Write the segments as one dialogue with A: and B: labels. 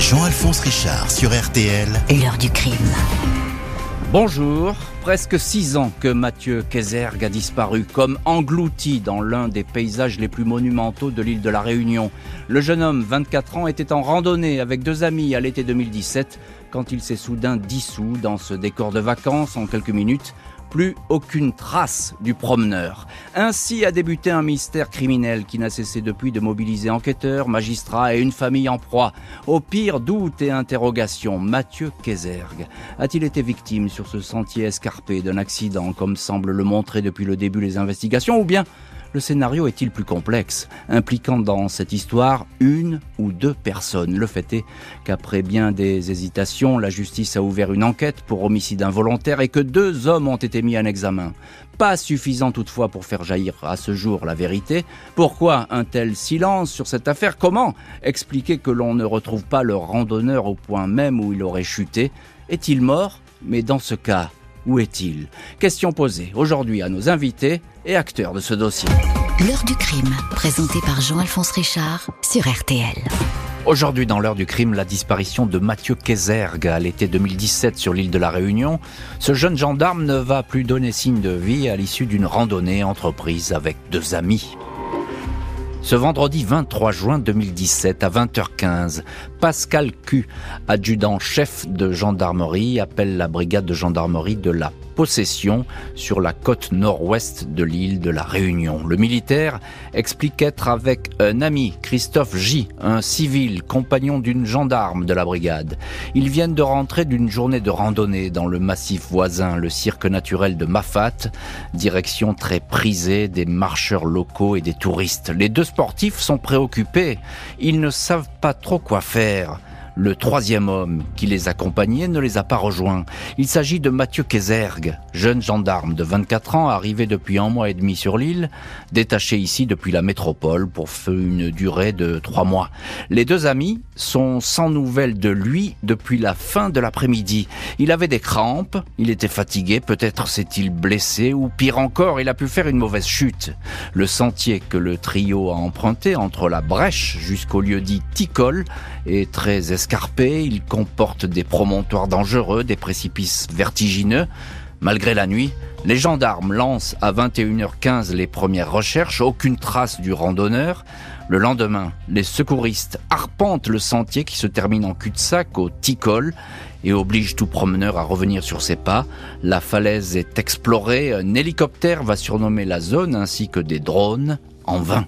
A: Jean-Alphonse Richard sur RTL.
B: L'heure du crime.
C: Bonjour. Presque six ans que Mathieu Kézergue a disparu, comme englouti dans l'un des paysages les plus monumentaux de l'île de la Réunion. Le jeune homme, 24 ans, était en randonnée avec deux amis à l'été 2017 quand il s'est soudain dissous dans ce décor de vacances en quelques minutes plus aucune trace du promeneur. Ainsi a débuté un mystère criminel qui n'a cessé depuis de mobiliser enquêteurs, magistrats et une famille en proie. Au pire, doute et interrogation, Mathieu Kézergue a-t-il été victime sur ce sentier escarpé d'un accident comme semble le montrer depuis le début les investigations ou bien le scénario est-il plus complexe, impliquant dans cette histoire une ou deux personnes? Le fait est qu'après bien des hésitations, la justice a ouvert une enquête pour homicide involontaire et que deux hommes ont été mis en examen. Pas suffisant toutefois pour faire jaillir à ce jour la vérité. Pourquoi un tel silence sur cette affaire? Comment expliquer que l'on ne retrouve pas le randonneur au point même où il aurait chuté? Est-il mort? Mais dans ce cas, où est-il? Question posée aujourd'hui à nos invités et acteurs de ce dossier.
B: L'heure du crime, présentée par Jean-Alphonse Richard sur RTL.
C: Aujourd'hui, dans l'heure du crime, la disparition de Mathieu Kézergue à l'été 2017 sur l'île de la Réunion. Ce jeune gendarme ne va plus donner signe de vie à l'issue d'une randonnée entreprise avec deux amis. Ce vendredi 23 juin 2017 à 20h15, Pascal Q, adjudant-chef de gendarmerie, appelle la brigade de gendarmerie de la possession sur la côte nord-ouest de l'île de la Réunion. Le militaire explique être avec un ami, Christophe J, un civil, compagnon d'une gendarme de la brigade. Ils viennent de rentrer d'une journée de randonnée dans le massif voisin, le cirque naturel de Mafat, direction très prisée des marcheurs locaux et des touristes. Les deux sportifs sont préoccupés. Ils ne savent pas trop quoi faire. terre Le troisième homme qui les accompagnait ne les a pas rejoints. Il s'agit de Mathieu Kézergue, jeune gendarme de 24 ans arrivé depuis un mois et demi sur l'île, détaché ici depuis la métropole pour une durée de trois mois. Les deux amis sont sans nouvelles de lui depuis la fin de l'après-midi. Il avait des crampes, il était fatigué, peut-être s'est-il blessé ou pire encore, il a pu faire une mauvaise chute. Le sentier que le trio a emprunté entre la brèche jusqu'au lieu dit Ticole est très il comporte des promontoires dangereux, des précipices vertigineux. Malgré la nuit, les gendarmes lancent à 21h15 les premières recherches, aucune trace du randonneur. Le lendemain, les secouristes arpentent le sentier qui se termine en cul-de-sac au Ticol et oblige tout promeneur à revenir sur ses pas. La falaise est explorée, un hélicoptère va surnommer la zone ainsi que des drones en vain.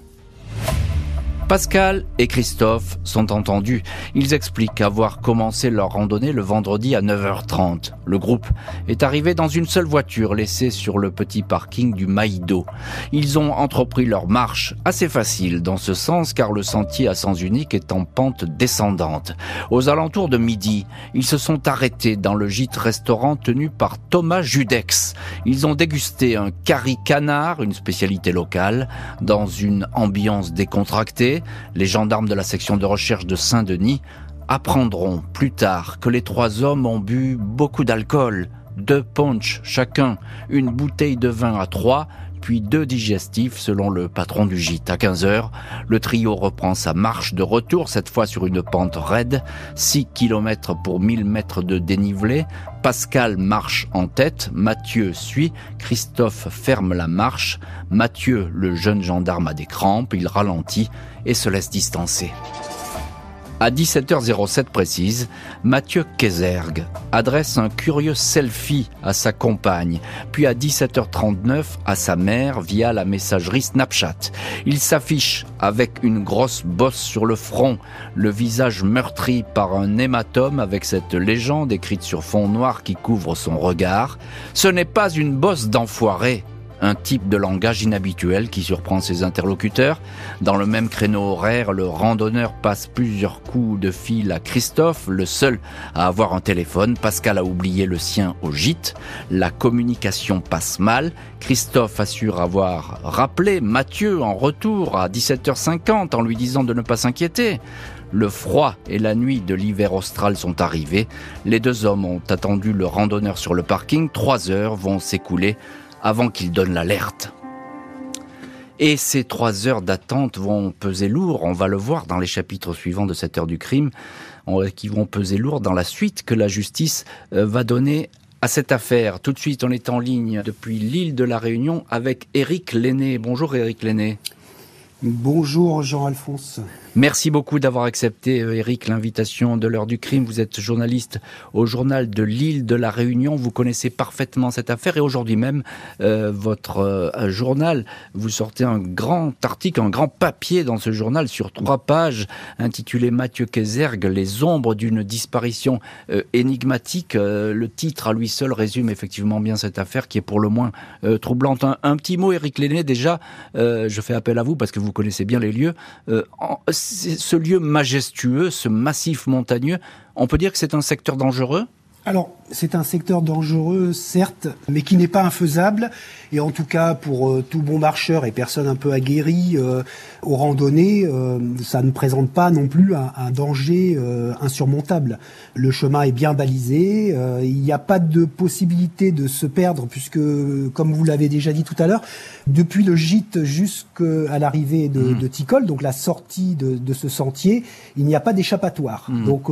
C: Pascal et Christophe sont entendus. Ils expliquent avoir commencé leur randonnée le vendredi à 9h30. Le groupe est arrivé dans une seule voiture laissée sur le petit parking du Maïdo. Ils ont entrepris leur marche assez facile dans ce sens car le sentier à sens unique est en pente descendante. Aux alentours de midi, ils se sont arrêtés dans le gîte restaurant tenu par Thomas Judex. Ils ont dégusté un curry canard, une spécialité locale, dans une ambiance décontractée les gendarmes de la section de recherche de Saint-Denis apprendront plus tard que les trois hommes ont bu beaucoup d'alcool, deux punch chacun, une bouteille de vin à trois, puis deux digestifs selon le patron du gîte. À 15 heures, le trio reprend sa marche de retour, cette fois sur une pente raide, 6 km pour 1000 mètres de dénivelé. Pascal marche en tête, Mathieu suit, Christophe ferme la marche, Mathieu, le jeune gendarme, a des crampes, il ralentit et se laisse distancer. À 17h07 précise, Mathieu Kézergue adresse un curieux selfie à sa compagne, puis à 17h39 à sa mère via la messagerie Snapchat. Il s'affiche avec une grosse bosse sur le front, le visage meurtri par un hématome avec cette légende écrite sur fond noir qui couvre son regard. Ce n'est pas une bosse d'enfoiré, un type de langage inhabituel qui surprend ses interlocuteurs. Dans le même créneau horaire, le randonneur passe plusieurs coups de fil à Christophe, le seul à avoir un téléphone. Pascal a oublié le sien au gîte. La communication passe mal. Christophe assure avoir rappelé Mathieu en retour à 17h50 en lui disant de ne pas s'inquiéter. Le froid et la nuit de l'hiver austral sont arrivés. Les deux hommes ont attendu le randonneur sur le parking. Trois heures vont s'écouler avant qu'il donne l'alerte. Et ces trois heures d'attente vont peser lourd, on va le voir dans les chapitres suivants de cette heure du crime, qui vont peser lourd dans la suite que la justice euh, va donner à cette affaire. Tout de suite, on est en ligne depuis l'île de la Réunion avec Éric Lenné. Bonjour Éric Lenné.
D: Bonjour Jean-Alphonse.
C: Merci beaucoup d'avoir accepté, Eric, euh, l'invitation de l'heure du crime. Vous êtes journaliste au journal de l'île de la Réunion. Vous connaissez parfaitement cette affaire et aujourd'hui même, euh, votre euh, journal, vous sortez un grand article, un grand papier dans ce journal sur trois pages intitulé Mathieu Kézergue, les ombres d'une disparition énigmatique. le titre à lui seul résume effectivement bien cette affaire qui est pour le moins troublante. Un, petit mot, Eric Lenné, déjà, je fais appel à vous parce que vous connaissez bien les lieux ce lieu majestueux, ce massif montagneux, on peut dire que c'est un secteur dangereux?
D: Alors, c'est un secteur dangereux, certes, mais qui n'est pas infaisable. Et en tout cas, pour euh, tout bon marcheur et personne un peu aguerri euh, aux randonnées, euh, ça ne présente pas non plus un, un danger insurmontable. Le chemin est bien balisé. il n'y a pas de possibilité de se perdre, puisque, comme vous l'avez déjà dit tout à l'heure, depuis le gîte jusqu'à l'arrivée de, mmh. de, Ticol, donc la sortie de, de ce sentier, il n'y a pas d'échappatoire. Mmh. Donc,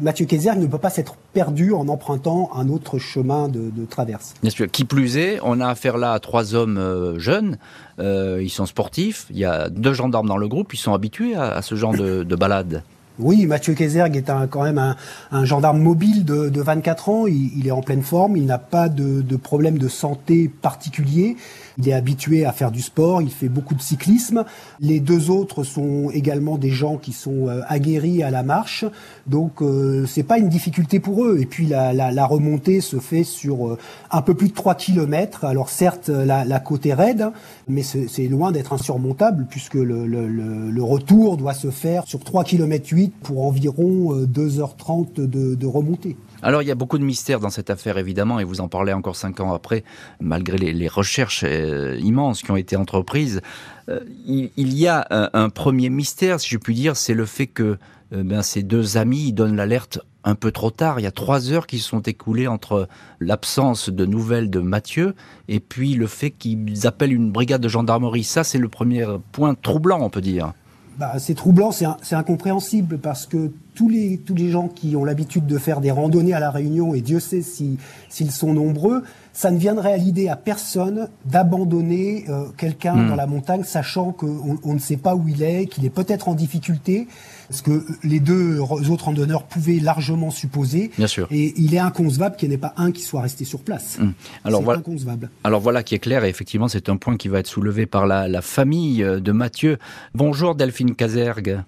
D: Mathieu Kayser ne peut pas s'être perdu en empruntant un autre chemin de, traverse.
C: Bien sûr. Qui plus est, on a affaire là à trois hommes euh, jeunes. Euh, ils sont sportifs. Il y a deux gendarmes dans le groupe. Ils sont habitués à, ce genre de, balade.
D: Oui, Mathieu Kézergue est quand même un, gendarme mobile de, 24 ans. Il, est en pleine forme. Il n'a pas de, de problème de santé particulier. Il est habitué à faire du sport, il fait beaucoup de cyclisme. Les deux autres sont également des gens qui sont euh, aguerris à la marche, donc euh, c'est pas une difficulté pour eux. Et puis la, remontée se fait sur euh, un peu plus de 3 km. Alors certes, la, la côte est raide, mais c'est loin d'être insurmontable puisque le, retour doit se faire sur 3 km 8 pour environ 2h30 de, remontée.
C: Alors il y a beaucoup de mystères dans cette affaire évidemment et vous en parlez encore cinq ans après, malgré les, recherches euh, immenses qui ont été entreprises. Euh, il, y a un, premier mystère, si je puis dire, c'est le fait que euh, ben, ces deux amis donnent l'alerte un peu trop tard. Il y a trois heures qui se sont écoulées entre l'absence de nouvelles de Mathieu et puis le fait qu'ils appellent une brigade de gendarmerie. Ça, c'est le premier point troublant, on peut dire.
D: Bah, c'est troublant, c'est incompréhensible parce que tous les, tous les gens qui ont l'habitude de faire des randonnées à La Réunion, et Dieu sait s'ils sont nombreux, ça ne viendrait à l'idée à personne d'abandonner euh, quelqu'un hmm. dans la montagne, sachant qu'on on ne sait pas où il est, qu'il est peut-être en difficulté, ce que les deux autres randonneurs pouvaient largement supposer.
C: Bien sûr.
D: Et il est inconcevable qu'il n'y ait pas un qui soit resté sur place.
C: Hmm. Alors voilà. Inconcevable. Alors voilà qui est clair, et effectivement, c'est un point qui va être soulevé par la, la famille de Mathieu. Bonjour Delphine Casergue.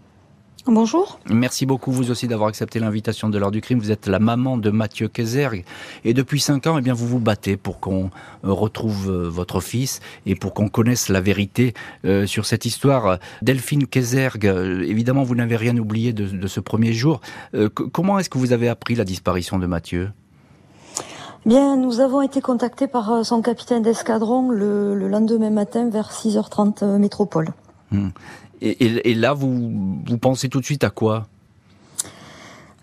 E: Bonjour.
C: Merci beaucoup vous aussi d'avoir accepté l'invitation de l'heure du crime. Vous êtes la maman de Mathieu Kézergue et depuis cinq ans, eh bien, vous vous battez pour qu'on euh, retrouve euh, votre fils et pour qu'on connaisse la vérité euh, sur cette histoire. Delphine Kézergue, évidemment, vous n'avez rien oublié de, ce premier jour. comment est-ce que vous avez appris la disparition de Mathieu?
E: Bien, nous avons été contactés par son capitaine d'escadron le, lendemain matin vers 6h30 métropole.
C: Hmm. Et, là, vous, vous pensez tout de suite à quoi?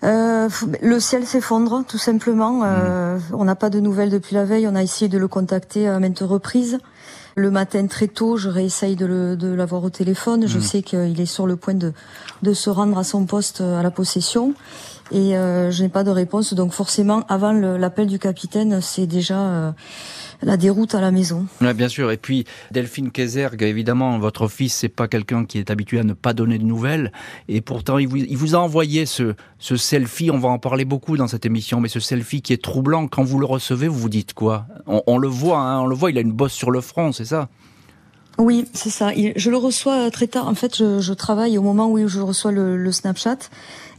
E: Euh, le ciel s'effondre, tout simplement. Euh, hmm. on n'a pas de nouvelles depuis la veille. On a essayé de le contacter à maintes reprises. Le matin très tôt, je réessaye de l'avoir au téléphone. Je hmm. sais qu'il est sur le point de, de se rendre à son poste à la possession. Et euh, je n'ai pas de réponse. Donc forcément, avant l'appel du capitaine, c'est déjà euh, la déroute à la maison.
C: Oui, bien sûr. Et puis Delphine Kézergue, évidemment, votre fils, c'est pas quelqu'un qui est habitué à ne pas donner de nouvelles. Et pourtant, il vous, a envoyé ce, ce selfie. On va en parler beaucoup dans cette émission, mais ce selfie qui est troublant. Quand vous le recevez, vous vous dites quoi? On, le voit, hein, on le voit. Il a une bosse sur le front, c'est ça?
E: Oui, c'est ça. Je le reçois très tard. En fait, je, travaille au moment où je reçois le, Snapchat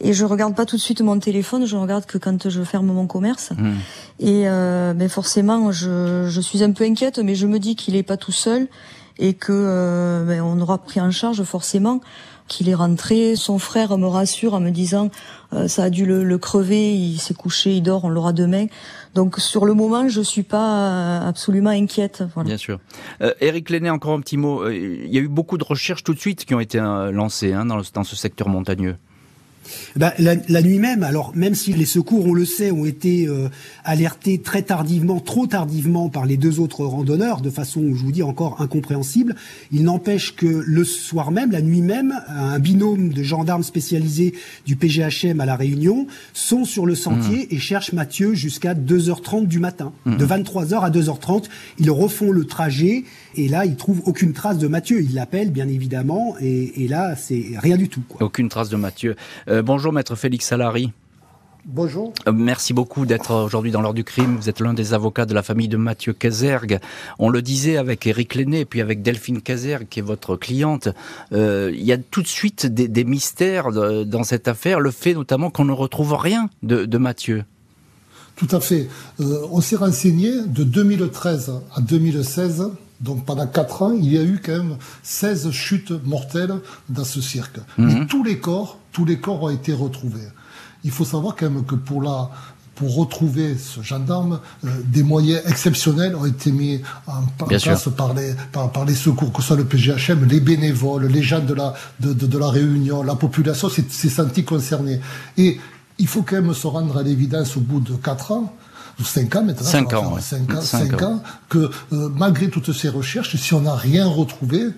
E: et je regarde pas tout de suite mon téléphone. Je regarde que quand je ferme mon commerce. Hmm. Et euh, ben forcément, je, je, suis un peu inquiète, mais je me dis qu'il est pas tout seul et que euh, ben, on aura pris en charge forcément qu'il est rentré. Son frère me rassure en me disant euh, ça a dû le, crever, il s'est couché, il dort, on l'aura demain. Donc sur le moment, je suis pas absolument inquiète.
C: Bien sûr. Euh, Eric Lenné, encore un petit mot. Euh, il y a eu beaucoup de recherches tout de suite qui ont été lancées hein, dans, dans ce secteur montagneux.
D: Ben, la, nuit même, alors même si les secours, on le sait, ont été euh, alertés très tardivement, trop tardivement par les deux autres randonneurs, de façon, je vous dis, encore incompréhensible, il n'empêche que le soir même, la nuit même, un binôme de gendarmes spécialisés du PGHM à La Réunion sont sur le sentier mmh. et cherchent Mathieu jusqu'à 2h30 du matin. Mmh. De 23h à 2h30, ils refont le trajet et là, ils trouvent aucune trace de Mathieu. Ils l'appellent, bien évidemment, et, là, c'est rien du tout.
C: Aucune trace de Mathieu. Euh, bonjour, maître Félix Salari.
F: Bonjour.
C: Euh, merci beaucoup d'être aujourd'hui dans l'heure du crime. Vous êtes l'un des avocats de la famille de Mathieu Kazergue. On le disait avec Éric Lenné, puis avec Delphine Kazergue, qui est votre cliente. Euh, il y a tout de suite des, mystères dans cette affaire. Le fait notamment qu'on ne retrouve rien de, Mathieu.
F: Tout à fait. on s'est renseigné de 2013 à 2016 donc pendant 4 ans, il y a eu quand même 16 chutes mortelles dans ce cirque. Mhm. tous les corps, tous les corps ont été retrouvés. Il faut savoir quand même que pour la pour retrouver ce gendarme, euh, des moyens exceptionnels ont été mis en, place par les, par, les secours, que ce soit le PGHM, les bénévoles, les gens de la, de, de, de la Réunion, la population s'est sentie concernée. Et il faut quand même se rendre à l'évidence au bout de quatre ans 5 ans maintenant.
C: 5 ans,
F: ans, ans, que euh, malgré toutes ces recherches, si on n'a rien retrouvé,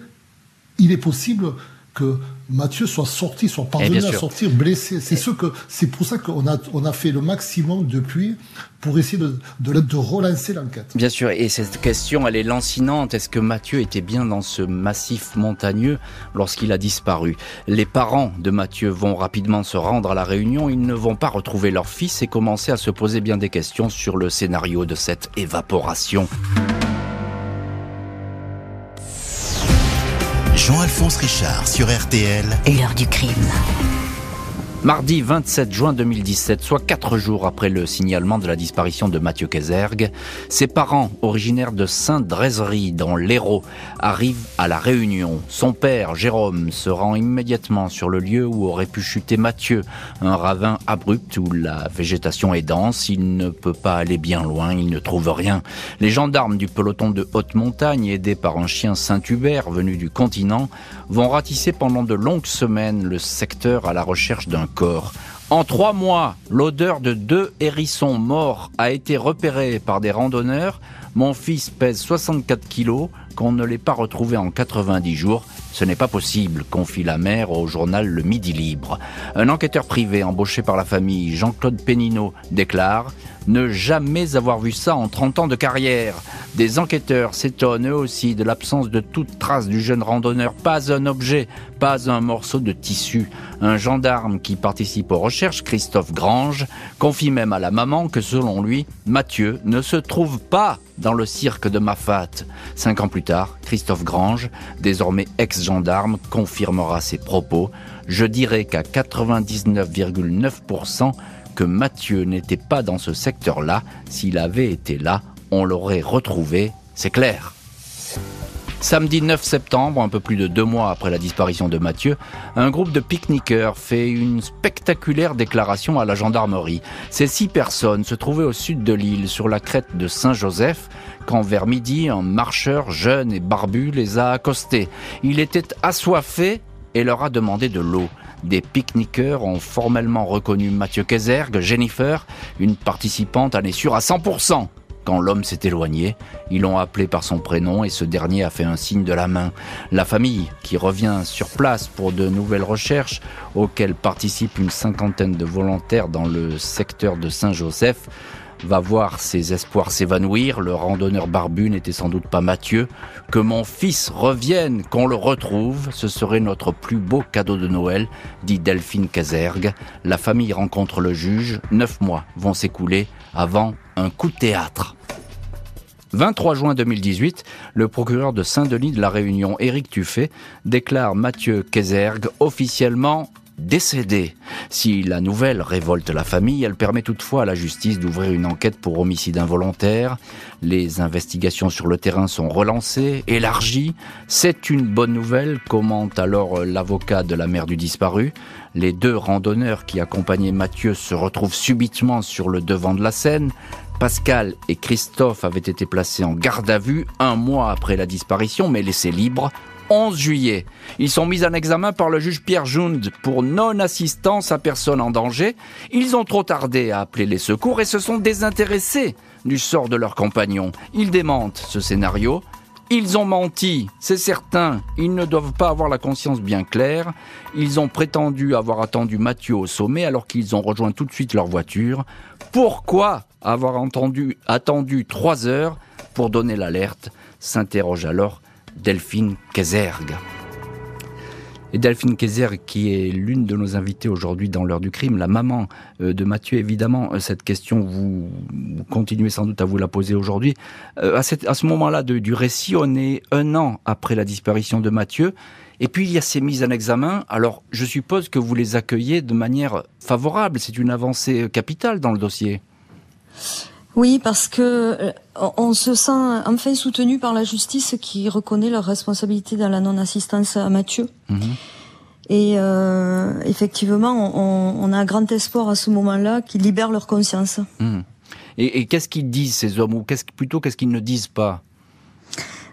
F: il est possible que Mathieu soit sorti, soit parvenu à sortir blessé. C'est ce que, c'est pour ça qu'on a, on a fait le maximum depuis pour essayer de, de, de relancer l'enquête.
C: Bien sûr. Et cette question, elle est lancinante. Est-ce que Mathieu était bien dans ce massif montagneux lorsqu'il a disparu? Les parents de Mathieu vont rapidement se rendre à la réunion. Ils ne vont pas retrouver leur fils et commencer à se poser bien des questions sur le scénario de cette évaporation.
A: Jean-Alphonse Richard sur RTL.
B: L'heure du crime.
C: Mardi 27 juin 2017, soit quatre jours après le signalement de la disparition de Mathieu Kézergue, ses parents, originaires de Saint-Drézerie, dans l'Hérault, arrivent à La Réunion. Son père, Jérôme, se rend immédiatement sur le lieu où aurait pu chuter Mathieu, un ravin abrupt où la végétation est dense, il ne peut pas aller bien loin, il ne trouve rien. Les gendarmes du peloton de haute montagne, aidés par un chien Saint-Hubert venu du continent, vont ratisser pendant de longues semaines le secteur à la recherche d'un En trois mois, l'odeur de deux hérissons morts a été repérée par des randonneurs. Mon fils pèse 64 kilos, qu'on ne l'ait pas retrouvé en 90 jours. Ce n'est pas possible, confie la mère au journal Le Midi Libre. Un enquêteur privé embauché par la famille, Jean-Claude Pénineau, déclare ne jamais avoir vu ça en 30 ans de carrière. Des enquêteurs s'étonnent eux aussi de l'absence de toute trace du jeune randonneur. Pas un objet, pas un morceau de tissu. Un gendarme qui participe aux recherches, Christophe Grange, confie même à la maman que selon lui, Mathieu ne se trouve pas dans le cirque de Mafat. Cinq ans plus tard, Christophe Grange, désormais ex-gendarme, confirmera ses propos. Je dirais qu'à 99,9%, que Mathieu n'était pas dans ce secteur-là. S'il avait été là, on l'aurait retrouvé, c'est clair. Samedi 9 septembre, un peu plus de deux mois après la disparition de Mathieu, un groupe de pique-niqueurs fait une spectaculaire déclaration à la gendarmerie. Ces six personnes se trouvaient au sud de l'île, sur la crête de Saint-Joseph, quand vers midi, un marcheur jeune et barbu les a accostés. Il était assoiffé et leur a demandé de l'eau. Des pique-niqueurs ont formellement reconnu Mathieu Kézergue, Jennifer, une participante à sûre à 100%. Quand l'homme s'est éloigné, ils l'ont appelé par son prénom et ce dernier a fait un signe de la main. La famille, qui revient sur place pour de nouvelles recherches, auxquelles participent une cinquantaine de volontaires dans le secteur de Saint-Joseph, va voir ses espoirs s'évanouir. Le randonneur barbu n'était sans doute pas Mathieu. Que mon fils revienne, qu'on le retrouve, ce serait notre plus beau cadeau de Noël, dit Delphine Casergue. La famille rencontre le juge. Neuf mois vont s'écouler avant un coup de théâtre. 23 juin 2018, le procureur de Saint-Denis de la Réunion, Éric Tuffet, déclare Mathieu Kézergue officiellement décédé. Si la nouvelle révolte la famille, elle permet toutefois à la justice d'ouvrir une enquête pour homicide involontaire. Les investigations sur le terrain sont relancées, élargies. C'est une bonne nouvelle, commente alors l'avocat de la mère du disparu. Les deux randonneurs qui accompagnaient Mathieu se retrouvent subitement sur le devant de la scène. Pascal et Christophe avaient été placés en garde à vue un mois après la disparition, mais laissés libres 11 juillet. Ils sont mis en examen par le juge Pierre Jund pour non-assistance à personne en danger. Ils ont trop tardé à appeler les secours et se sont désintéressés du sort de leurs compagnons. Ils démentent ce scénario. Ils ont menti, c'est certain. Ils ne doivent pas avoir la conscience bien claire. Ils ont prétendu avoir attendu Mathieu au sommet alors qu'ils ont rejoint tout de suite leur voiture. Pourquoi avoir attendu trois heures pour donner l'alerte s'interroge alors Delphine Kézergue. Et Delphine Kayser, qui est l'une de nos invités aujourd'hui dans l'heure du crime, la maman euh, de Mathieu, évidemment, euh, cette question, vous, continuez sans doute à vous la poser aujourd'hui. Euh, à, ce moment-là du récit, on est un an après la disparition de Mathieu. Et puis il y a ces mises en examen. Alors je suppose que vous les accueillez de manière favorable. C'est une avancée capitale dans le dossier.
E: Oui, parce que on se sent enfin soutenu par la justice qui reconnaît leur responsabilité dans la non-assistance à Mathieu. Mhm. Et euh, effectivement, on, a un grand espoir à ce moment-là qu'ils libèrent leur conscience. Mhm.
C: Et, qu'est-ce qu'ils disent ces hommes? Ou qu'est-ce, plutôt qu'est-ce qu'ils ne disent pas?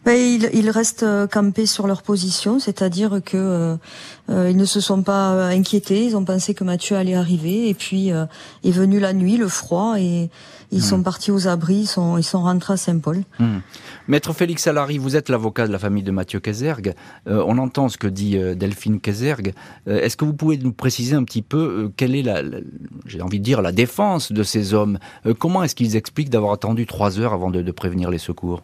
E: Ben, ils, restent euh, campés sur leur position, c'est-à-dire que euh, ils ne se sont pas inquiétés, ils ont pensé que Mathieu allait arriver, et puis est venu la nuit, le froid, et ils sont hmm. partis aux abris, ils sont, ils sont rentrés à Saint-Paul.
C: Hmm. Maître Félix Salary, vous êtes l'avocat de la famille de Mathieu Kézergue. Euh, on entend ce que dit euh, Delphine Kézergue. Euh, est-ce que vous pouvez nous préciser un petit peu quelle est la, j'ai envie de dire, la défense de ces hommes? Comment est-ce qu'ils expliquent d'avoir attendu trois heures avant de prévenir les secours?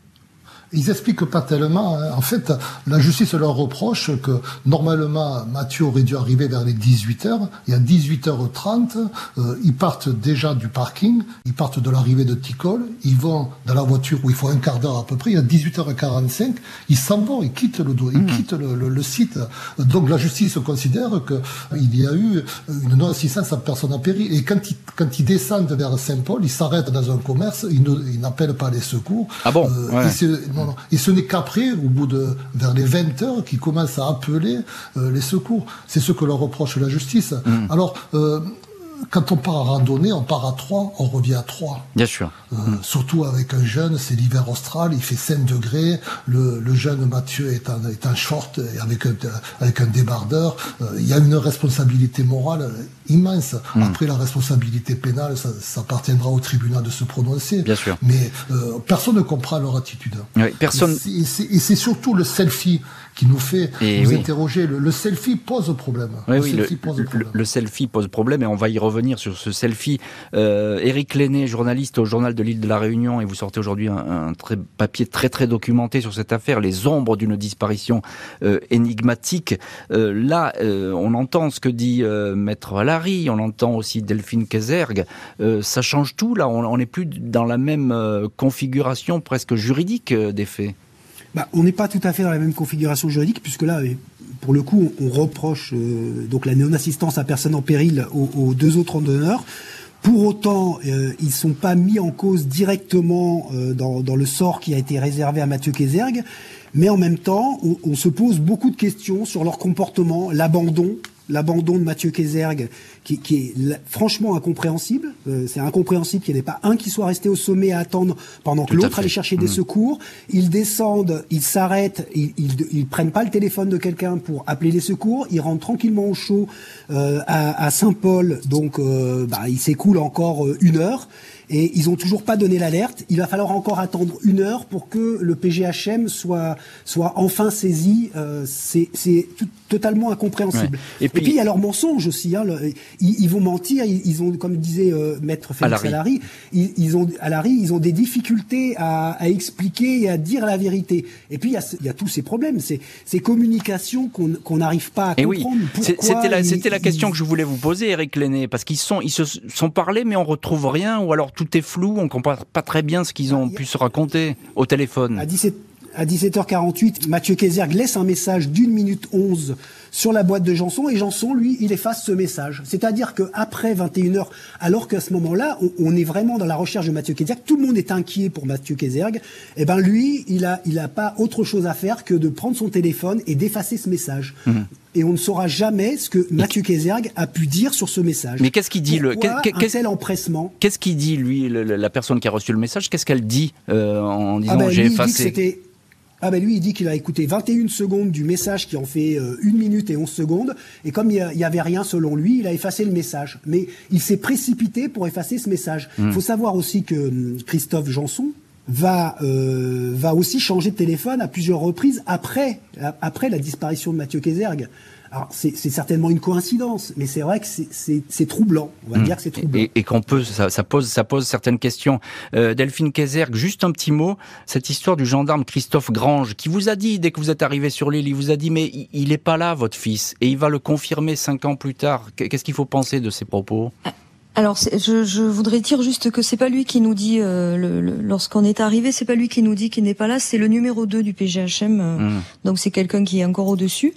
F: Ils expliquent pas tellement. Hein. En fait, la justice leur reproche que normalement Mathieu aurait dû arriver vers les 18h. Et à 18h30, euh, ils partent déjà du parking, ils partent de l'arrivée de Ticol, ils vont dans la voiture où il faut un quart d'heure à peu près. Et à 18h45, ils s'en vont, ils quittent le ils mmh. quittent le, site. Donc la justice considère qu'il y a eu une non-assistance à personne en péril. Et quand ils, quand ils descendent vers Saint-Paul, ils s'arrêtent dans un commerce, ils n'appellent pas les secours.
C: Ah bon? Euh,
F: et ce n'est qu'après, au bout de vers les 20 heures, qu'ils commencent à appeler euh, les secours. C'est ce que leur reproche la justice. Mmh. Alors, euh, quand on part à randonnée, on part à 3, on revient à 3.
C: Bien sûr.
F: Euh, surtout avec un jeune, c'est l'hiver austral, il fait 5 degrés, le, le jeune Mathieu est en, est en short avec un, avec un débardeur. Euh, il y a une responsabilité morale immense. Hmm. Après, la responsabilité pénale, ça, ça, appartiendra au tribunal de se prononcer.
C: Bien sûr.
F: Mais euh, personne ne comprend leur attitude.
C: Oui, personne.
F: Et c'est surtout le selfie qui nous fait nous interroger. Le, selfie pose problème.
C: le, selfie pose problème. Le, selfie pose problème et on va y revenir sur ce selfie. Euh, Éric Lenné, journaliste au journal de l'île de la Réunion, et vous sortez aujourd'hui un, très, papier très très documenté sur cette affaire, les ombres d'une disparition euh, énigmatique. Euh, là, euh, on entend ce que dit Maître Alary, on entend aussi Delphine Kézergue. ça change tout, là, on n'est plus dans la même configuration presque juridique des faits.
D: Bah, on n'est pas tout à fait dans la même configuration juridique, puisque là, pour le coup, on, reproche euh, donc la non-assistance à personne en péril aux, deux autres randonneurs. Pour autant, euh, ils ne sont pas mis en cause directement euh, dans, le sort qui a été réservé à Mathieu Kézergue, mais en même temps, on se pose beaucoup de questions sur leur comportement, l'abandon, l'abandon de Mathieu Kézergue, qui, qui est franchement incompréhensible. Euh, c'est incompréhensible qu'il n'y ait pas un qui soit resté au sommet à attendre pendant que l'autre allait chercher des mmh. secours. Ils descendent, ils s'arrêtent, ils, ils, prennent pas le téléphone de quelqu'un pour appeler les secours. Ils rentrent tranquillement au chaud euh, à, à Saint-Paul, donc euh, bah, il s'écoule encore euh, une heure et ils ont toujours pas donné l'alerte. Il va falloir encore attendre une heure pour que le PGHM soit soit enfin saisi. Euh, c'est totalement incompréhensible. Et, puis, il y a leur mensonge aussi. Hein, ils, vont mentir. Ils, ont, comme disait euh, Maître Félix Alary, ils, ils, ont ils ont des difficultés à, à, expliquer et à dire la vérité. Et puis il y a, il y a tous ces problèmes, ces, ces communications qu'on n'arrive pas à comprendre.
C: C'était la, c'était la question que je voulais vous poser, Eric Lenné, parce qu'ils sont, ils se sont parlé, mais on retrouve rien, ou alors tout est flou, on comprend pas très bien ce qu'ils ont pu se raconter au téléphone.
D: À 17 à 17h48, Mathieu Kézerg laisse un message d'une minute 11 sur la boîte de Janson et Janson, lui, il efface ce message. C'est-à-dire qu'après 21h, alors qu'à ce moment-là, on, est vraiment dans la recherche de Mathieu Kézerg, tout le monde est inquiet pour Mathieu Kézerg, et eh ben lui, il a, il a pas autre chose à faire que de prendre son téléphone et d'effacer ce message. Mmh. et on ne saura jamais ce que Mathieu Kézerg a pu dire sur ce message.
C: Mais qu'est-ce qu'il dit le
D: qu'est-ce empressement
C: Qu'est-ce qu'il dit lui la personne qui a reçu le message? Qu'est-ce qu'elle dit euh, en disant ah ben, j'ai effacé?
D: Ah ben lui, il dit qu'il a écouté 21 secondes du message qui en fait euh, 1 minute et 11 secondes. Et comme il n'y avait rien selon lui, il a effacé le message. Mais il s'est précipité pour effacer ce message. Il faut savoir aussi que hum, Christophe Janson va, euh, va aussi changer de téléphone à plusieurs reprises après, après la disparition de Mathieu Kézergue. Alors c'est c'est certainement une coïncidence, mais c'est vrai que c'est- c'est c'est troublant. On va dire que c'est troublant.
C: Et, et qu'on peut, ça, ça pose, ça pose certaines questions. Euh, Delphine Kézergue, juste un petit mot. Cette histoire du gendarme Christophe Grange, qui vous a dit dès que vous êtes arrivé sur l'île, il vous a dit mais il- il est pas là, votre fils, et il va le confirmer cinq ans plus tard. Qu'est-ce qu'il faut penser de ces propos?
E: Alors, je, je voudrais dire juste que c'est pas lui qui nous dit, euh, le, le- lorsqu'on est arrivé, c'est pas lui qui nous dit qu'il n'est pas là, c'est le numéro 2 du PGHM, euh,
C: Mmh.
E: donc c'est quelqu'un qui est encore au-dessus.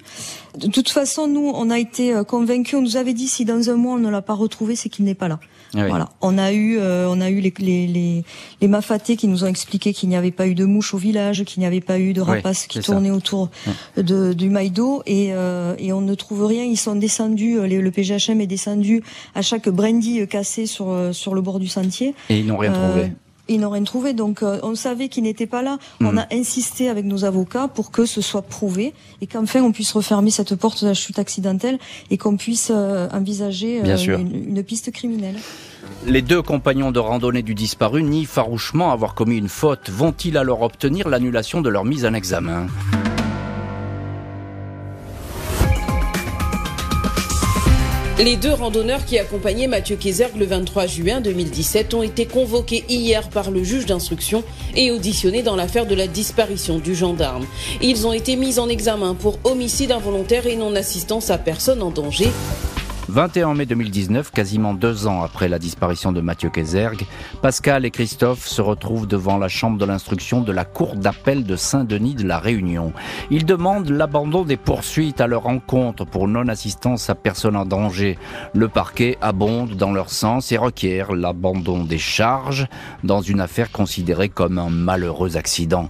E: De toute façon, nous, on a été euh, convaincus, on nous avait dit si dans un mois on ne l'a pas retrouvé, c'est qu'il n'est pas là.
C: Ah oui.
E: Voilà. On a eu, euh, on a eu les, les, les, les mafatés qui nous ont expliqué qu'il n'y avait pas eu de mouches au village, qu'il n'y avait pas eu de
C: Oui,
E: rapaces qui
C: ça.
E: tournaient autour de, du Maïdo et, euh, et on ne trouve rien. Ils sont descendus, euh, les- le PGHM est descendu à chaque brandy cassé sur, euh, sur le bord du sentier.
C: Et ils n'ont rien trouvé.
E: Ils n'ont rien trouvé, donc euh, on savait qu'il n'était pas là. On
C: Mhm.
E: a insisté avec nos avocats pour que ce soit prouvé et qu'enfin on puisse refermer cette porte de la chute accidentelle et qu'on puisse euh, envisager euh, une piste criminelle.
C: Les deux compagnons de randonnée du disparu nient farouchement avoir commis une faute. Vont-ils alors obtenir l'annulation de leur mise en examen?
G: Les deux randonneurs qui accompagnaient Mathieu Kézergue le 23 juin 2017 ont été convoqués hier par le juge d'instruction et auditionnés dans l'affaire de la disparition du gendarme. Ils ont été mis en examen pour homicide involontaire et non-assistance à personne en danger.
C: 21 mai 2019, quasiment deux ans après la disparition de Mathieu Kézergue, Pascal et Christophe se retrouvent devant la chambre de l'instruction de la cour d'appel de Saint-Denis de la Réunion. Ils demandent l'abandon des poursuites à leur encontre pour non-assistance à personne en danger. Le parquet abonde dans leur sens et requiert l'abandon des charges dans une affaire considérée comme un malheureux accident.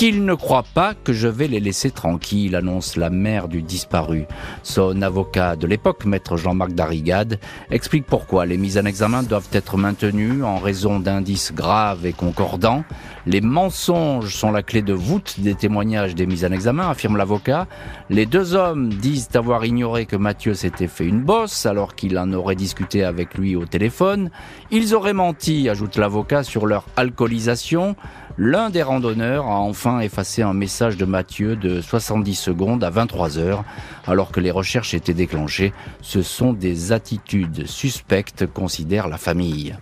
C: Qu'ils ne croient pas que je vais les laisser tranquilles, annonce la mère du disparu. Son avocat de l'époque, maître Darrigade, explique pourquoi les mises en examen doivent être maintenues en raison d'indices graves et concordants. Les mensonges sont la clé de voûte des témoignages des mises en examen, affirme l'avocat. Les deux hommes disent avoir ignoré que Mathieu s'était fait une bosse alors qu'il en aurait discuté avec lui au téléphone. Ils auraient menti, ajoute l'avocat, sur leur alcoolisation. L'un des randonneurs a enfin effacé un message de Mathieu de 70 secondes à 23 heures, alors que les recherches étaient déclenchées. Ce sont des attitudes suspectes, considère la famille.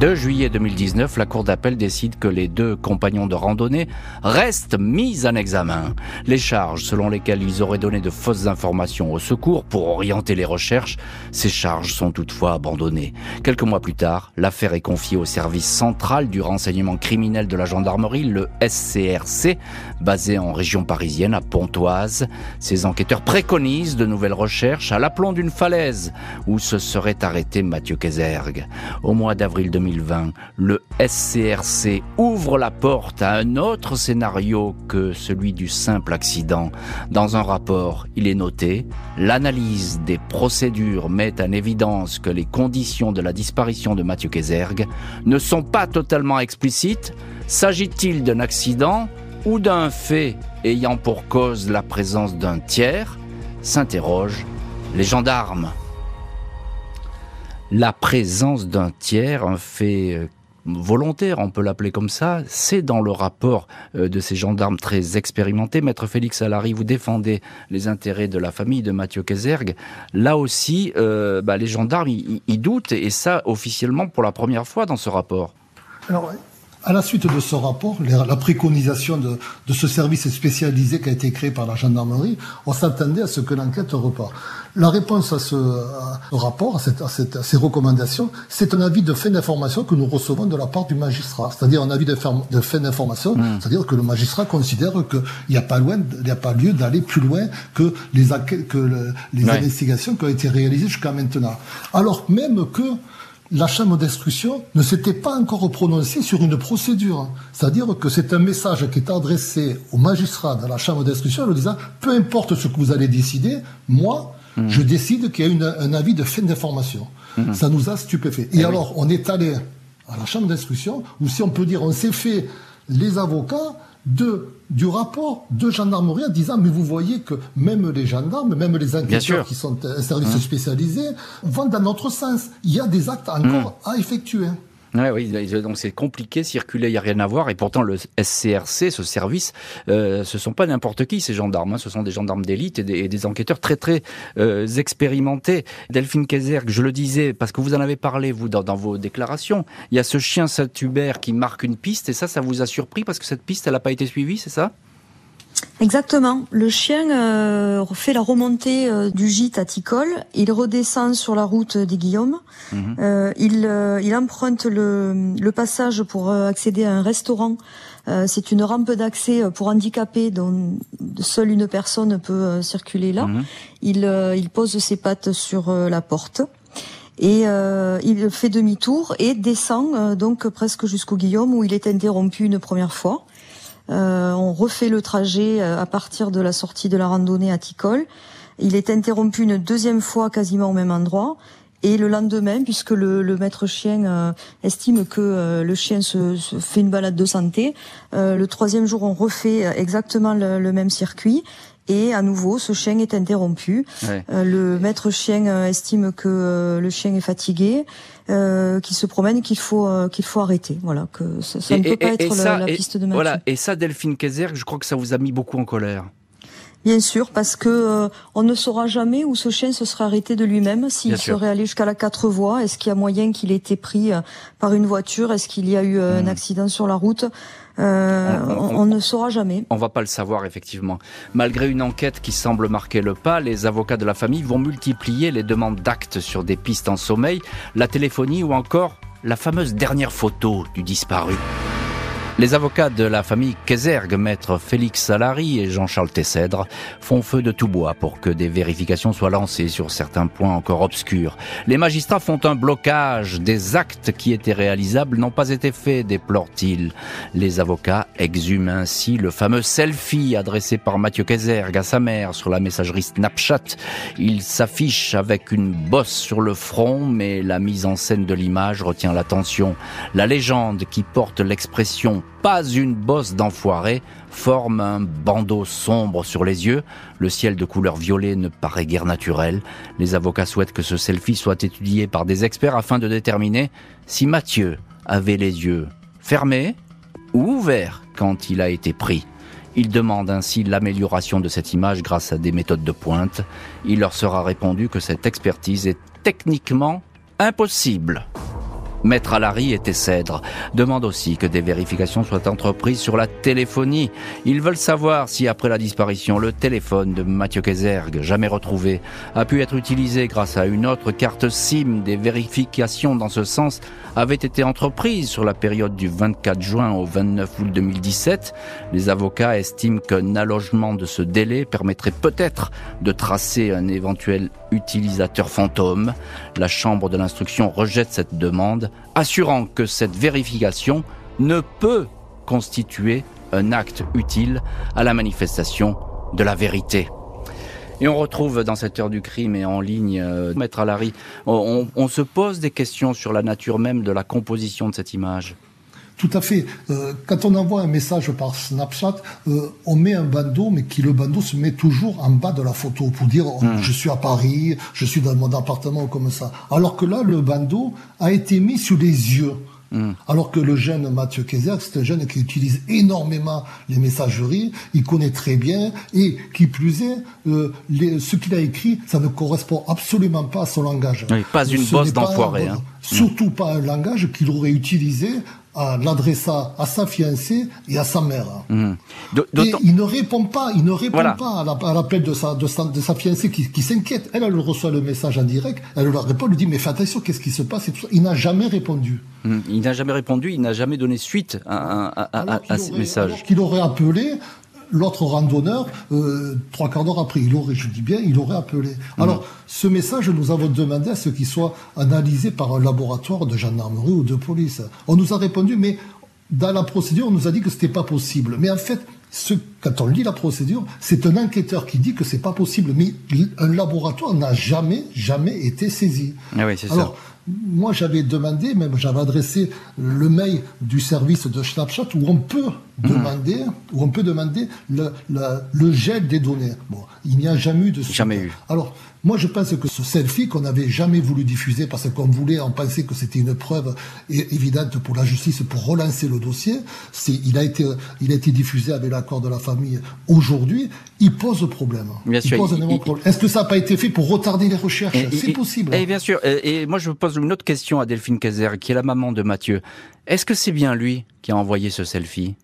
C: 2 juillet 2019, la cour d'appel décide que les deux compagnons de randonnée restent mis en examen. Les charges selon lesquelles ils auraient donné de fausses informations au secours pour orienter les recherches, ces charges sont toutefois abandonnées. Quelques mois plus tard, l'affaire est confiée au service central du renseignement criminel de la gendarmerie, le SCRC, basé en région parisienne à Pontoise. Ces enquêteurs préconisent de nouvelles recherches à l'aplomb d'une falaise où se serait arrêté Mathieu Kézergue. Au mois d'avril 2020, le SCRC ouvre la porte à un autre scénario que celui du simple accident. Dans un rapport, il est noté, l'analyse des procédures met en évidence que les conditions de la disparition de Mathieu Kézergue ne sont pas totalement explicites. S'agit-il d'un accident ou d'un fait ayant pour cause la présence d'un tiers? S'interrogent les gendarmes. La présence d'un tiers, un fait euh, volontaire, on peut l'appeler comme ça, c'est dans le rapport euh, de ces gendarmes très expérimentés. Maître Félix Alary, vous défendez les intérêts de la famille de Mathieu Kézergue. Là aussi, euh, bah, les gendarmes, ils doutent, et ça officiellement pour la première fois dans ce rapport.
F: Alors, à la suite de ce rapport, la, préconisation de, de, ce service spécialisé qui a été créé par la gendarmerie, on s'attendait à ce que l'enquête repart. La réponse à ce, à ce rapport, à, cette, à, cette, à, ces recommandations, c'est un avis de fin d'information que nous recevons de la part du magistrat, c'est-à-dire un avis de fin, de fin d'information, mmh. c'est-à-dire que le magistrat considère qu'il n'y a pas loin, il n'y a pas lieu d'aller plus loin que les, que le, les ouais. investigations qui ont été réalisées jusqu'à maintenant. Alors même que la chambre d'instruction ne s'était pas encore prononcée sur une procédure. C'est-à-dire que c'est un message qui est adressé au magistrat de la chambre d'instruction en lui disant peu importe ce que vous allez décider, moi, mmh. je décide qu'il y a une, un avis de fin d'information. Mmh. Ça nous a stupéfait. Et, Et alors, oui. on est allé à la chambre d'instruction où, si on peut dire, on s'est fait les avocats de du rapport de gendarmerie en disant mais vous voyez que même les gendarmes, même les enquêteurs qui sont un service mmh. spécialisé vont dans notre sens. Il y a des actes encore mmh. à effectuer.
C: Ouais, oui, donc c'est compliqué, circuler, il n'y a rien à voir. Et pourtant, le SCRC, ce service, euh, ce sont pas n'importe qui, ces gendarmes. Hein. ce sont des gendarmes d'élite et, des, enquêteurs très, très euh, expérimentés. Delphine Kayser, je le disais, parce que vous en avez parlé, vous, dans, vos déclarations, il y a ce chien Saint-Hubert qui marque une piste, et ça, ça vous a surpris parce que cette piste, elle n'a pas été suivie, c'est ça?
E: Exactement. Le chien euh, fait la remontée euh, du gîte à Ticol. Il redescend sur la route des Guillaume. Mhm. Euh, il, il, emprunte le, le, passage pour accéder à un restaurant. C'est une rampe d'accès pour handicapés dont seule une personne peut circuler là. Mhm. Il, il, pose ses pattes sur la porte et il fait demi-tour et descend donc presque jusqu'au Guillaume où il est interrompu une première fois. Euh, on refait le trajet euh, à partir de la sortie de la randonnée à Ticol. Il est interrompu une deuxième fois quasiment au même endroit. Et le lendemain, puisque le, maître chien euh, estime que le chien se, fait une balade de santé, le troisième jour, on refait exactement le, même circuit. Et à nouveau, ce chien est interrompu. le maître chien estime que le chien est fatigué. Euh, qui se promène qu'il faut euh, qu'il faut arrêter. Voilà, que ça, ne peut pas être la, piste de Mathieu.
C: Voilà, et ça, Delphine Kayser, je crois que ça vous a mis beaucoup en colère.
E: Bien sûr, parce que euh, on ne saura jamais où ce chien se serait arrêté de lui-même, s'il serait allé jusqu'à la quatre voies. Est-ce qu'il y a moyen qu'il ait été pris par une voiture? Est-ce qu'il y a eu un hmm. accident sur la route? Euh, on, ne saura jamais.
C: On va pas le savoir effectivement. Malgré une enquête qui semble marquer le pas, les avocats de la famille vont multiplier les demandes d'actes sur des pistes en sommeil, la téléphonie ou encore la fameuse dernière photo du disparu. Les avocats de la famille Kézergue, maître Félix Salary et Jean-Charles Tessèdre, font feu de tout bois pour que des vérifications soient lancées sur certains points encore obscurs. Les magistrats font un blocage. Des actes qui étaient réalisables n'ont pas été faits, déplorent-ils. Les avocats exhument ainsi le fameux selfie adressé par Mathieu Kézergue à sa mère sur la messagerie Snapchat. Il s'affiche avec une bosse sur le front, mais la mise en scène de l'image retient l'attention. La légende qui porte l'expression pas une bosse d'enfoiré forme un bandeau sombre sur les yeux. Le ciel de couleur violet ne paraît guère naturel. Les avocats souhaitent que ce selfie soit étudié par des experts afin de déterminer si Mathieu avait les yeux fermés ou ouverts quand il a été pris. Ils demandent ainsi l'amélioration de cette image grâce à des méthodes de pointe. Il leur sera répondu que cette expertise est techniquement impossible. Maître Alary et Cèdre demandent aussi que des vérifications soient entreprises sur la téléphonie. Ils veulent savoir si après la disparition, le téléphone de Mathieu Kézergue, jamais retrouvé, a pu être utilisé grâce à une autre carte SIM. Des vérifications dans ce sens avaient été entreprises sur la période du 24 juin au 29 août 2017. Les avocats estiment qu'un allogement de ce délai permettrait peut-être de tracer un éventuel utilisateur fantôme. La Chambre de l'instruction rejette cette demande, assurant que cette vérification ne peut constituer un acte utile à la manifestation de la vérité. Et on retrouve dans cette heure du crime et en ligne, euh, Maître on, se pose des questions sur la nature même de la composition de cette image.
F: Tout à fait. Euh, quand on envoie un message par Snapchat, euh, on met un bandeau, mais qui le bandeau se met toujours en bas de la photo pour dire oh, hmm. je suis à Paris, je suis dans mon appartement comme ça. Alors que là, le bandeau a été mis sur les yeux. Mm. Alors que le jeune Mathieu Kayser, c'est un jeune qui utilise énormément les messageries, il connaît très bien, et qui plus est, euh, ce qu'il a écrit, ça ne correspond absolument pas à son langage.
C: pas une bosse d'enfoiré. Hein.
F: Surtout pas un langage qu'il aurait utilisé à l'adressa à sa fiancée et à sa mère. Et il ne répond pas, il ne répond pas à l'appel de sa, de de sa fiancée qui, qui s'inquiète. Elle, elle reçoa le message en direct, elle leur répond, elle lui dit mais fais attention, qu'est-ce qui se passe Il n'a jamais répondu.
C: Mm. Il n'a jamais répondu, il n'a jamais donné suite à, à, à, à ce message.
F: Qu'il aurait appelé l'autre randonneur, euh, trois quarts d'heure après, il aurait, je dis bien, il aurait appelé. Mmh. Alors, ce message, nous avons demandé à ce qu'il soit analysé par un laboratoire de gendarmerie ou de police. On nous a répondu, mais dans la procédure, on nous a dit que c'était pas possible. Mais en fait, ce quand on lit la procédure, c'est un enquêteur qui dit que c'est pas possible. Mais un laboratoire n'a jamais, jamais été saisi.
C: Ah oui, c'est ça
F: moi j'avais demandé, même j'avais adressé le mail du service de Snapchat où on peut mhm. demander, où on peut demander le, le, gel des données. Bon, il n'y a jamais eu de
C: Jamais eu.
F: Alors, moi, je pense que ce selfie qu'on n'avait jamais voulu diffuser parce qu'on voulait, on pensait que c'était une preuve évidente pour la justice pour relancer le dossier. C'est, il a été, il a été diffusé avec l'accord de la famille aujourd'hui. Il pose problème.
C: Bien sûr.
F: Pose problème. Est-ce que ça n'a pas été fait pour retarder les recherches C'est possible.
C: Et bien sûr. Et, moi, je pose une autre question à Delphine Kaiser, qui est la maman de Mathieu. Est-ce que c'est bien lui qui a envoyé ce selfie?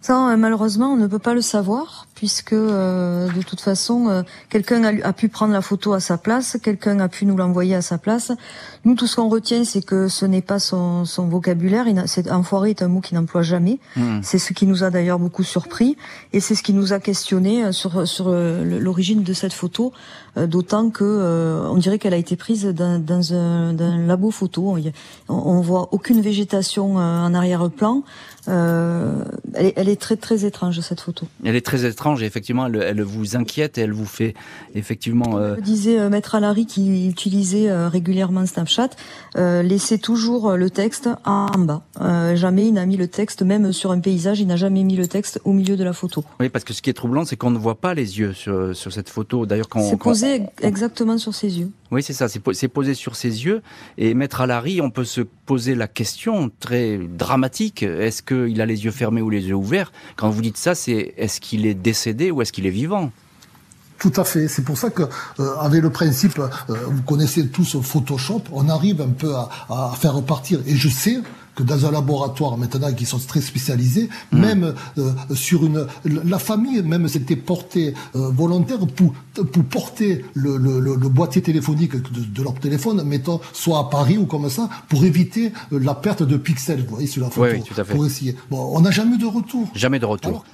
E: Ça, euh, malheureusement, on ne peut pas le savoir puisque euh, de toute façon, euh, quelqu'un a, pu prendre la photo à sa place, quelqu'un a pu nous l'envoyer à sa place. Nous, tout ce qu'on retient, c'est que ce n'est pas son, son vocabulaire. C'est enfoiré est un mot qu'il n'emploie jamais. Hmm. C'est ce qui nous a d'ailleurs beaucoup surpris et c'est ce qui nous a questionné sur sur l'origine de cette photo, d'autant que on dirait qu'elle a été prise dans, dans un, labo photo. On, on voit aucune végétation en arrière-plan. Euh, elle, est, elle, est, très très étrange cette photo.
C: Elle est très étrange et effectivement elle, elle vous inquiète et elle vous fait effectivement.
E: Euh... Je disais euh, Maître Alary qui utilisait euh, régulièrement Snapchat, euh, laissait toujours le texte en, bas. jamais il n'a mis le texte, même sur un paysage, il n'a jamais mis le texte au milieu de la photo.
C: Oui, parce que ce qui est troublant, c'est qu'on ne voit pas les yeux sur, sur cette photo. D'ailleurs, quand
E: c'est posé exactement sur ses yeux.
C: Oui, c'est ça, c'est posé sur ses yeux. Et Maître Alary, on peut se poser la question très dramatique. Est-ce qu'il a les yeux fermés ou les yeux ouverts? Quand vous dites ça, c'est est-ce qu'il est décédé ou est-ce qu'il est vivant?
F: Tout à fait. C'est pour ça que, euh, avec le principe, euh, vous connaissez tous Photoshop, on arrive un peu à faire repartir. Et je sais que dans un laboratoire maintenant qui sont très spécialisés, mm. même euh, sur une la famille même s'était portée euh, volontaire pour pour porter le, le, le boîtier téléphonique de, de, leur téléphone, mettons soit à Paris ou comme ça, pour éviter euh, la perte de pixels. Vous voyez sur la photo.
C: Oui, tout à fait.
F: Pour essayer. Bon, on n'a jamais eu de retour.
C: Jamais de retour.
F: Alors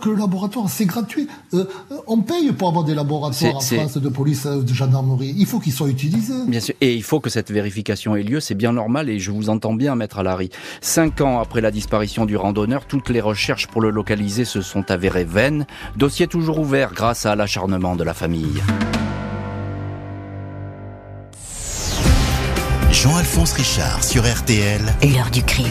F: que le laboratoire, c'est gratuit. Euh, on paye pour avoir des laboratoires en France de police, euh, de gendarmerie. Il faut qu'ils soient utilisés.
C: Bien sûr. Et il faut que cette vérification ait lieu. C'est bien normal et je vous entends bien, Maître Alary. Cinq ans après la disparition du randonneur, toutes les recherches pour le localiser se sont avérées vaines. Dossier toujours ouvert grâce à l'acharnement de la famille.
A: Jean-Alphonse Richard sur RTL.
B: L'heure du crime.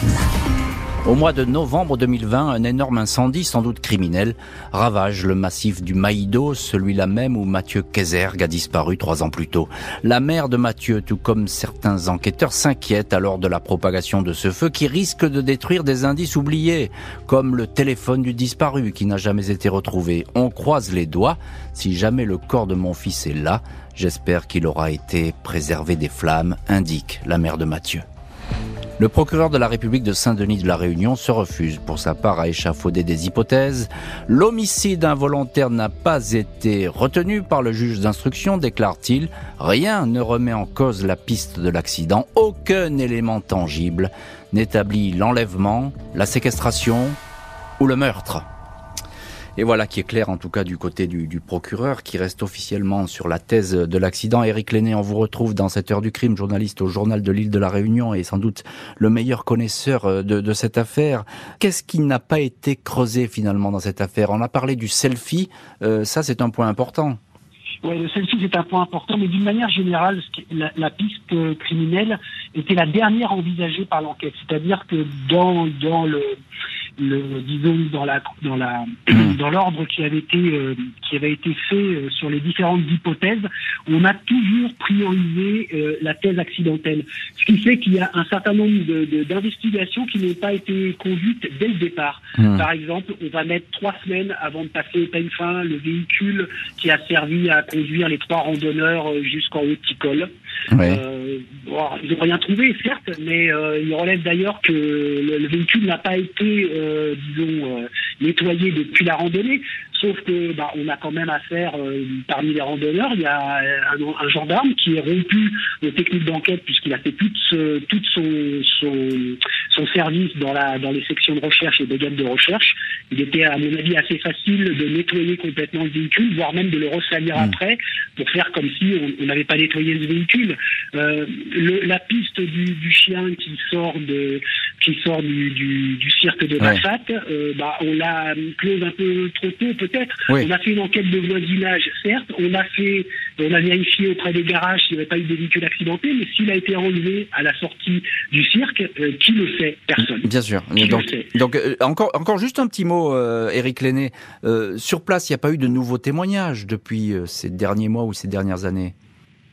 C: Au mois de novembre 2020, un énorme incendie, sans doute criminel, ravage le massif du Maïdo, celui-là même où Mathieu Kézergue a disparu trois ans plus tôt. La mère de Mathieu, tout comme certains enquêteurs, s'inquiète alors de la propagation de ce feu qui risque de détruire des indices oubliés, comme le téléphone du disparu qui n'a jamais été retrouvé. On croise les doigts. Si jamais le corps de mon fils est là, j'espère qu'il aura été préservé des flammes, indique la mère de Mathieu. Le procureur de la République de Saint-Denis de la Réunion se refuse pour sa part à échafauder des hypothèses. L'homicide involontaire n'a pas été retenu par le juge d'instruction, déclare-t-il. Rien ne remet en cause la piste de l'accident. Aucun élément tangible n'établit l'enlèvement, la séquestration ou le meurtre. Et voilà qui est clair en tout cas du côté du, procureur qui reste officiellement sur la thèse de l'accident. Éric Lenné, on vous retrouve dans cette heure du crime, journaliste au journal de l'île de la Réunion et sans doute le meilleur connaisseur euh, de, cette affaire. Qu'est-ce qui n'a pas été creusé finalement dans cette affaire? On a parlé du selfie, euh, ça c'est un point important.
H: Oui, le selfie c'est un point important, mais d'une manière générale, la, la, piste criminelle était la dernière envisagée par l'enquête. C'est-à-dire que dans, dans le, le disons dans la dans la dans l'ordre qui avait été euh, qui avait été fait euh, sur les différentes hypothèses, on a toujours priorisé euh, la thèse accidentelle, ce qui fait qu'il y a un certain nombre de d'investigations qui n'ont pas été conduites dès le départ. Hmm. Par exemple, on va mettre trois semaines avant de passer au peine fin le véhicule qui a servi à conduire les trois randonneurs jusqu'en haut de Euh, ils n'ont rien trouvé, certes, mais euh, il relève d'ailleurs que le, le véhicule n'a pas été euh, disons, euh, nettoyé depuis la randonnée. Sauf que bah, on a quand même affaire euh, parmi les randonneurs, il y a un, gendarme qui est rompu aux techniques d'enquête puisqu'il a fait tout, ce, tout son, son, son, service dans, la, dans les sections de recherche et de gamme de recherche. Il était à mon avis assez facile de nettoyer complètement le véhicule, voire même de le ressalir mmh. après pour faire comme si on n'avait pas nettoyé ce véhicule. Euh, le, la piste du, du, chien qui sort de qui sort du, du, du cirque de Massat, euh, bah, on l'a close un peu trop tôt peut-être. On a fait une enquête de voisinage, certes. On a fait, on a vérifié auprès des garages s'il n'y avait pas eu de véhicules accidentés, mais s'il a été enlevé à la sortie du cirque, euh, qui le sait? Personne.
C: Bien sûr. donc, donc euh, encore, encore juste un petit mot, Eric Lenné. sur place, il n'y a pas eu de nouveaux témoignages depuis ces derniers mois ou ces dernières années?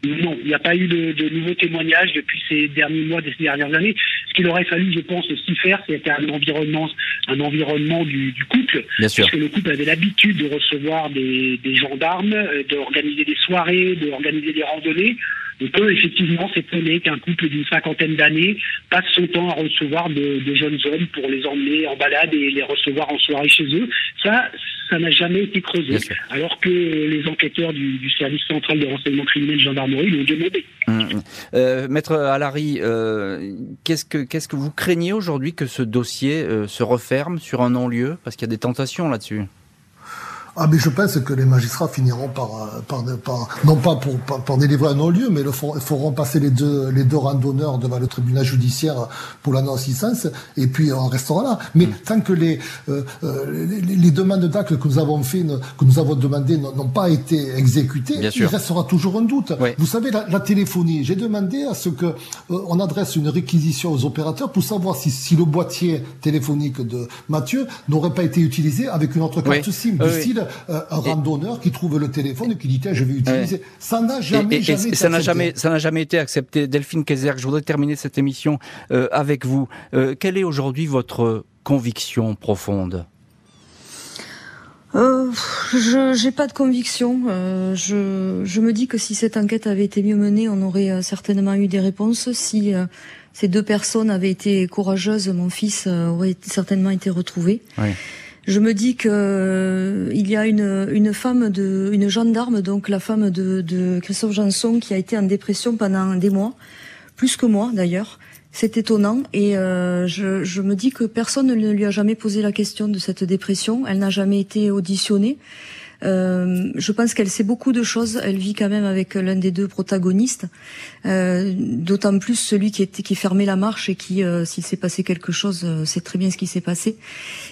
H: Non, il n'y a pas eu de, de, nouveaux témoignages depuis ces derniers mois, ces dernières années. Ce qu'il aurait fallu, je pense, aussi faire, c'était un environnement, un environnement du, du couple,
C: Bien sûr.
H: parce que le couple avait l'habitude de recevoir des, des gendarmes, euh, d'organiser des soirées, d'organiser des randonnées. On peut effectivement s'étonner qu'un couple d'une cinquantaine d'années passe son temps à recevoir de, de, jeunes hommes pour les emmener en balade et les recevoir en soirée chez eux. Ça, ça n'a jamais été creusé. Alors que les enquêteurs du, du, service central de renseignement criminel gendarmerie l'ont demandé.
C: Hum, hum. Euh, Maître Alary, euh, qu'est-ce que qu'est-ce que vous craignez aujourd'hui que ce dossier euh, se referme sur un non-lieu? Parce qu'il y a des tentations là-dessus.
F: Ah, mais je pense que les magistrats finiront par, euh, par, par non pas pour, par, délivrer un non-lieu, mais le feront, feront passer les deux, les deux randonneurs devant le tribunal judiciaire pour la non-assistance, et puis on restera là. Mais mm. tant que les, euh, euh, les, les, demandes d'actes que nous avons fait, que nous avons demandé n'ont pas été exécutées, il restera toujours un doute. Vous savez, la, la téléphonie, j'ai demandé à ce que euh, on adresse une réquisition aux opérateurs pour savoir si, si le boîtier téléphonique de Mathieu n'aurait pas été utilisé avec une autre carte SIM, du style euh, un randonneur qui trouve le téléphone et qui dit tiens je vais utiliser. Ça n'a jamais, jamais été
C: ça n'a jamais ça n'a jamais été accepté. Delphine Kayser, je voudrais terminer cette émission euh, avec vous. Euh, quelle est aujourd'hui votre conviction profonde?
E: Euh, je n'ai pas de conviction. Euh, je, je, me dis que si cette enquête avait été mieux menée, on aurait certainement eu des réponses. Si euh, ces deux personnes avaient été courageuses, mon fils aurait certainement été retrouvé. Oui je me dis que euh, il y a une, une femme de une gendarme donc la femme de, de Christophe Janson qui a été en dépression pendant des mois plus que moi d'ailleurs. C'est étonnant et euh, je, je, me dis que personne ne lui a jamais posé la question de cette dépression. Elle n'a jamais été auditionnée euh, je pense qu'elle sait beaucoup de choses. Elle vit quand même avec l'un des deux protagonistes, euh, d'autant plus celui qui, était, qui fermait la marche et qui, euh, s'il s'est passé quelque chose, euh, sait très bien ce qui s'est passé.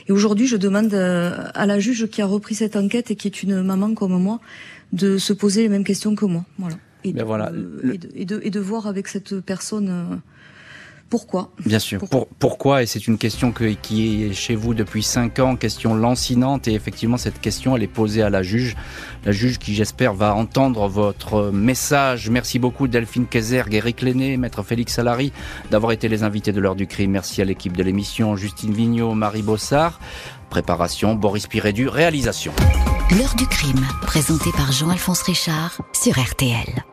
E: Et aujourd'hui, je demande euh, à la juge qui a repris cette enquête et qui est une maman comme moi, de se poser les mêmes questions que moi. Voilà. Et,
C: ben voilà.
E: et, de, et, de, et de voir avec cette personne pourquoi?
C: Bien sûr. Pourquoi, pourquoi? Et c'est une question que, qui est chez vous depuis cinq ans, question lancinante. Et effectivement, cette question, elle est posée à la juge. La juge qui, j'espère, va entendre votre message. Merci beaucoup Delphine Kézergue, Eric Lenné, Maître Félix Salary, d'avoir été les invités de l'heure du crime. Merci à l'équipe de l'émission, Justine Vignot, Marie Bossard. Préparation, Boris Pirédu, réalisation.
B: L'heure du crime, présenté par Jean-Alphonse Richard sur RTL.